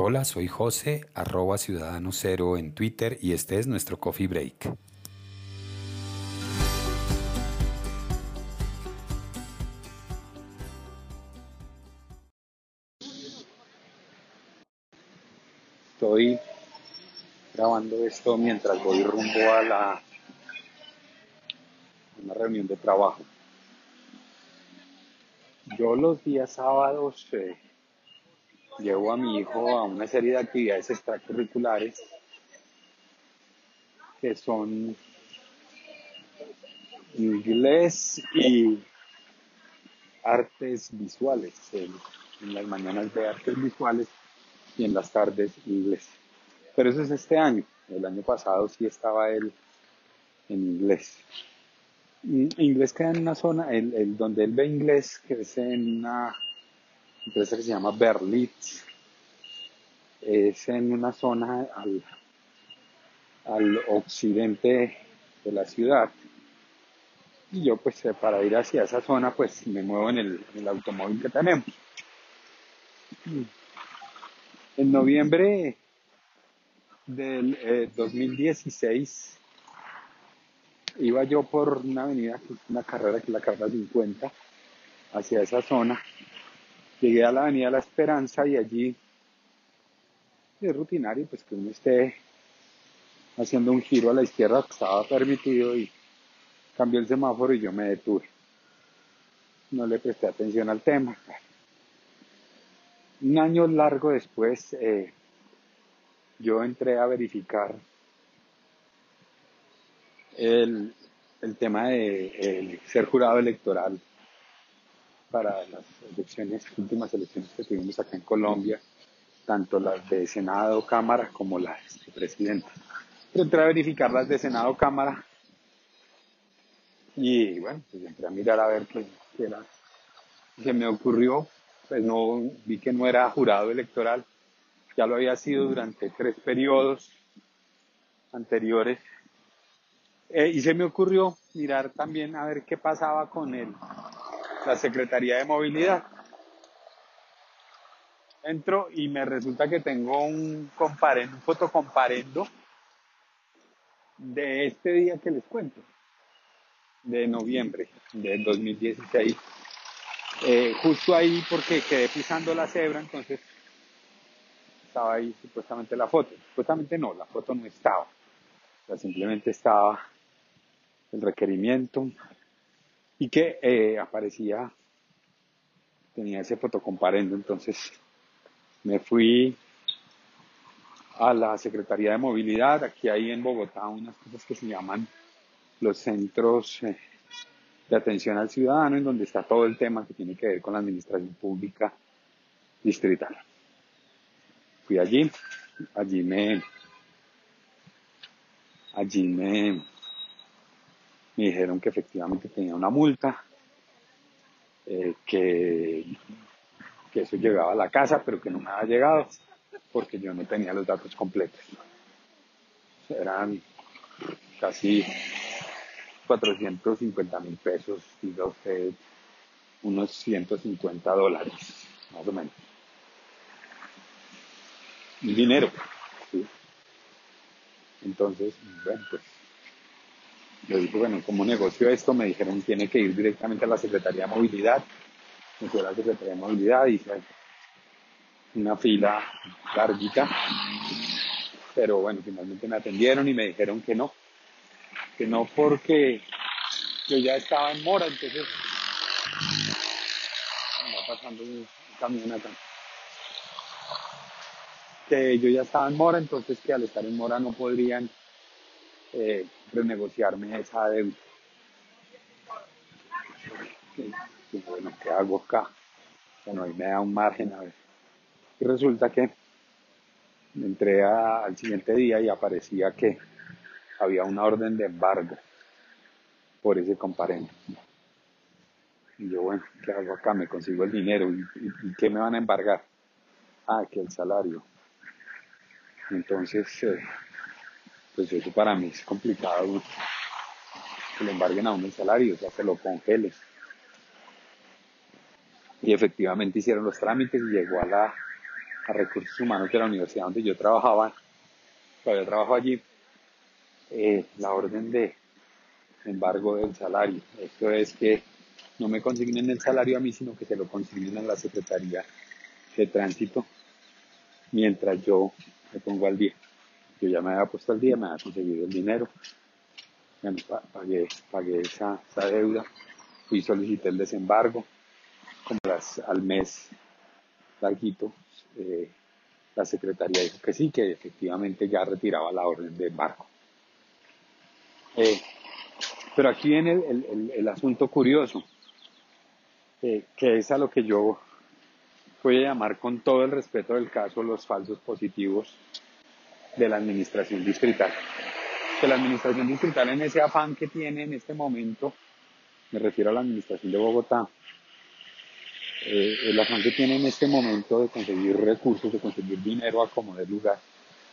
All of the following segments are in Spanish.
Hola, soy José, arroba ciudadano cero en Twitter y este es nuestro coffee break. Estoy grabando esto mientras voy rumbo a la una reunión de trabajo. Yo los días sábados eh, llevo a mi hijo a una serie de actividades extracurriculares que son inglés y artes visuales. En las mañanas de artes visuales y en las tardes inglés. Pero eso es este año. El año pasado sí estaba él en inglés. Inglés queda en una zona, el, donde él ve inglés, que es en una empresa que se llama Berlitz, es en una zona al, al occidente de la ciudad. Y yo pues eh, para ir hacia esa zona pues me muevo en el, automóvil que tenemos. En noviembre del 2016 eh, iba yo por una avenida, una carrera que es la carrera 50, hacia esa zona. Llegué a la avenida La Esperanza y allí es rutinario pues que uno esté haciendo un giro a la izquierda estaba permitido y cambió el semáforo y yo me detuve. No le presté atención al tema un año largo después, eh, yo entré a verificar el, tema de ser jurado electoral para las elecciones, últimas elecciones que tuvimos acá en Colombia, tanto las de Senado, Cámara como las de Presidente. entré a verificar las de Senado, Cámara y bueno, pues entré a mirar a ver qué, qué era. Se me ocurrió pues no vi que no era jurado electoral, ya lo había sido durante tres periodos anteriores. Eh, y se me ocurrió mirar también a ver qué pasaba con el, la Secretaría de Movilidad. Entro y me resulta que tengo un, comparendo, un fotocomparendo de este día que les cuento, de noviembre de 2016 eh, justo ahí porque quedé pisando la cebra, entonces estaba ahí supuestamente la foto. Supuestamente no, la foto no estaba. O simplemente estaba el requerimiento y que eh, aparecía, tenía ese fotocomparendo, entonces me fui a la Secretaría de Movilidad, aquí hay en Bogotá unas cosas que se llaman los centros eh, de atención al ciudadano, en donde está todo el tema que tiene que ver con la administración pública distrital. Fui allí, allí me, allí me, me dijeron que efectivamente tenía una multa, eh, que, que eso llegaba a la casa, pero que no me había llegado porque yo no tenía los datos completos. Eran casi 450 mil pesos, diga usted, unos 150 dólares, más o menos. Dinero. Entonces, bueno, pues yo dije, bueno, ¿cómo negocio esto? Me dijeron, tiene que ir directamente a la Secretaría de Movilidad. Me fui a la Secretaría de Movilidad, y hice una fila larguita, pero bueno, finalmente me atendieron y me dijeron que no, que no porque yo ya estaba en mora, entonces va pasando un camión acá. Que yo ya estaba en mora, entonces que al estar en mora no podrían eh, renegociarme esa deuda. Y, bueno, ¿qué hago acá? Bueno, ahí me da un margen a ver. Y resulta que entré al siguiente día y aparecía que había una orden de embargo por ese comparendo. Y yo, bueno, ¿qué hago acá? Me consigo el dinero. ¿Y, qué me van a embargar? Ah, que el salario. Entonces, eh, pues eso para mí es complicado que le embarguen a uno el salario, o sea, que lo congelen. Y efectivamente hicieron los trámites y llegó a recursos humanos de la universidad donde yo trabajaba, todavía trabajo allí, eh, la orden de embargo del salario. Esto es que no me consignen el salario a mí, sino que se lo consignen a la Secretaría de Tránsito mientras yo me pongo al día. Yo ya me había puesto al día, me había conseguido el dinero, pagué, pagué esa, esa deuda, fui solicité el desembargo, como las, al mes larguito, eh, la secretaría dijo que sí, que efectivamente ya retiraba la orden de embargo. Eh, pero aquí viene el, el, asunto curioso, eh, que es a lo que yo voy a llamar con todo el respeto del caso los falsos positivos de la administración distrital. Que la administración distrital en ese afán que tiene en este momento, me refiero a la administración de Bogotá, eh, el afán que tiene en este momento de conseguir recursos, de conseguir dinero a como de lugar,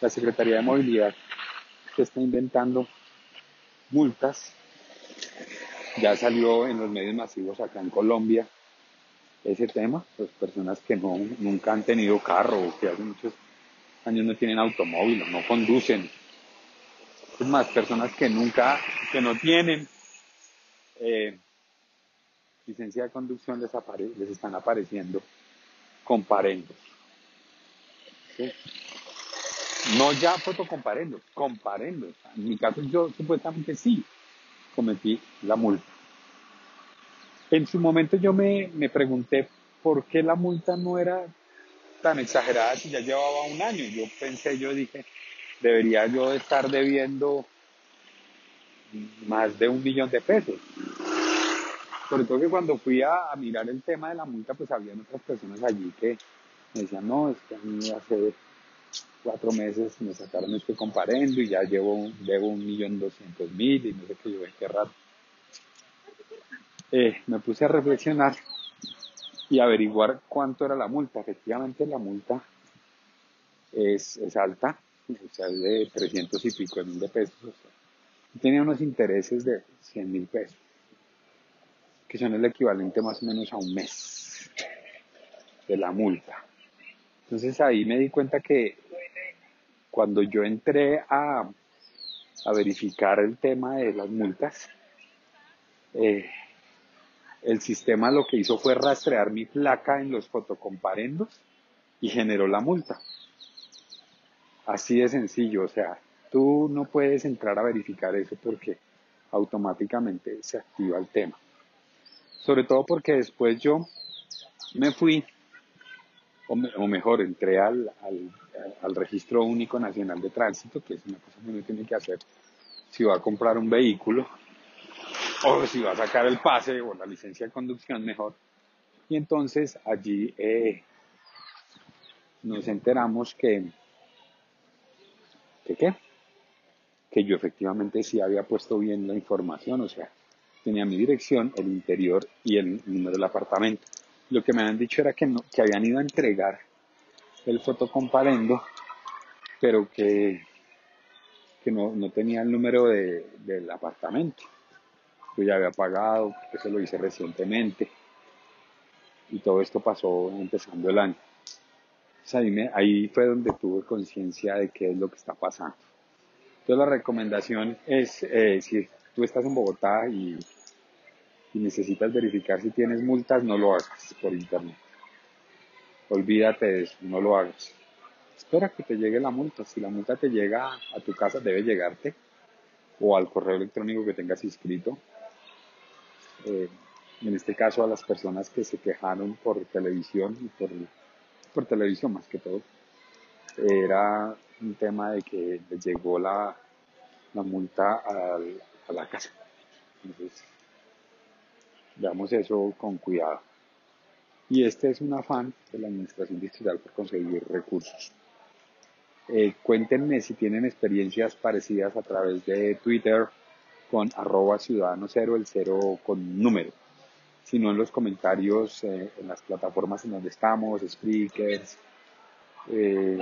la Secretaría de Movilidad se está inventando multas. Ya salió en los medios masivos acá en Colombia ese tema, pues personas que no, nunca han tenido carro que hace muchos años no tienen automóvil no conducen. Es más, personas que nunca, que no tienen eh, licencia de conducción les, les están apareciendo comparendos. ¿Sí? No ya fotocomparendos, comparendos. En mi caso yo supuestamente sí cometí la multa. En su momento yo me, me pregunté por qué la multa no era tan exagerada si ya llevaba un año. Yo pensé, yo dije, debería yo estar debiendo más de un millón de pesos. Sobre todo que cuando fui a, mirar el tema de la multa, pues había otras personas allí que me decían, no, es que a mí hace cuatro meses me sacaron este comparendo y ya llevo, debo un millón doscientos mil y no sé qué, yo qué raro. Eh, me puse a reflexionar y averiguar cuánto era la multa. Efectivamente la multa es, es alta, o es de 300 y pico de mil de pesos. tenía unos intereses de 100 mil pesos que son el equivalente más o menos a un mes de la multa. Entonces ahí me di cuenta que cuando yo entré a, a verificar el tema de las multas, eh, el sistema lo que hizo fue rastrear mi placa en los fotocomparendos y generó la multa. Así de sencillo, o sea, tú no puedes entrar a verificar eso porque automáticamente se activa el tema sobre todo porque después yo me fui, o, mejor, entré al, al, registro único nacional de tránsito, que es una cosa que uno tiene que hacer si va a comprar un vehículo, o si va a sacar el pase o la licencia de conducción mejor. Y entonces allí eh, nos enteramos que, que, ¿qué? que yo efectivamente sí había puesto bien la información, o sea, tenía mi dirección, el interior y el número del apartamento. Lo que me habían dicho era que, no, que habían ido a entregar el fotocomparendo, pero que, que no, no tenía el número de, del apartamento. Ya había pagado, eso lo hice recientemente. Y todo esto pasó empezando el año. ahí, ahí fue donde tuve conciencia de qué es lo que está pasando. Entonces la recomendación es, eh, si tú estás en Bogotá y, necesitas verificar si tienes multas, no lo hagas por internet. Olvídate de eso, no lo hagas. Espera que te llegue la multa. Si la multa te llega a tu casa, debe llegarte o al correo electrónico que tengas inscrito. Eh, en este caso a las personas que se quejaron por televisión y por, por televisión más que todo, era un tema de que les llegó la, la multa al, a la casa. Entonces, veamos eso con cuidado. Y este es un afán de la Administración Distrital por conseguir recursos. Eh, cuéntenme si tienen experiencias parecidas a través de Twitter con arroba ciudadano cero, el cero con número. Si no en los comentarios eh, en las plataformas en donde estamos, Spreakers, eh,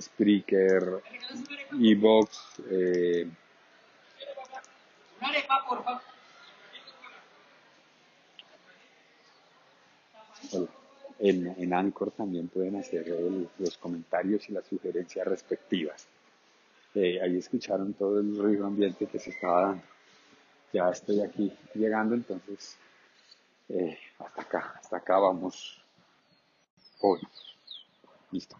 Spreaker, Evox, eh, en, en Anchor también pueden hacer los comentarios y las sugerencias respectivas. Eh, ahí escucharon todo el ruido ambiente que se estaba dando. Ya estoy aquí llegando, entonces eh, hasta acá, hasta acá vamos hoy. Listo.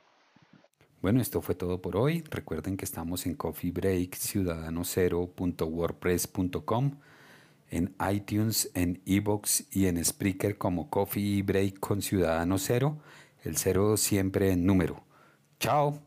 Bueno, esto fue todo por hoy. Recuerden que estamos en Coffee Break ciudadanosero.wordpress.com, en iTunes, en Evox y en Spreaker como Coffee Break con Ciudadano Cero, el cero siempre en número. Chao.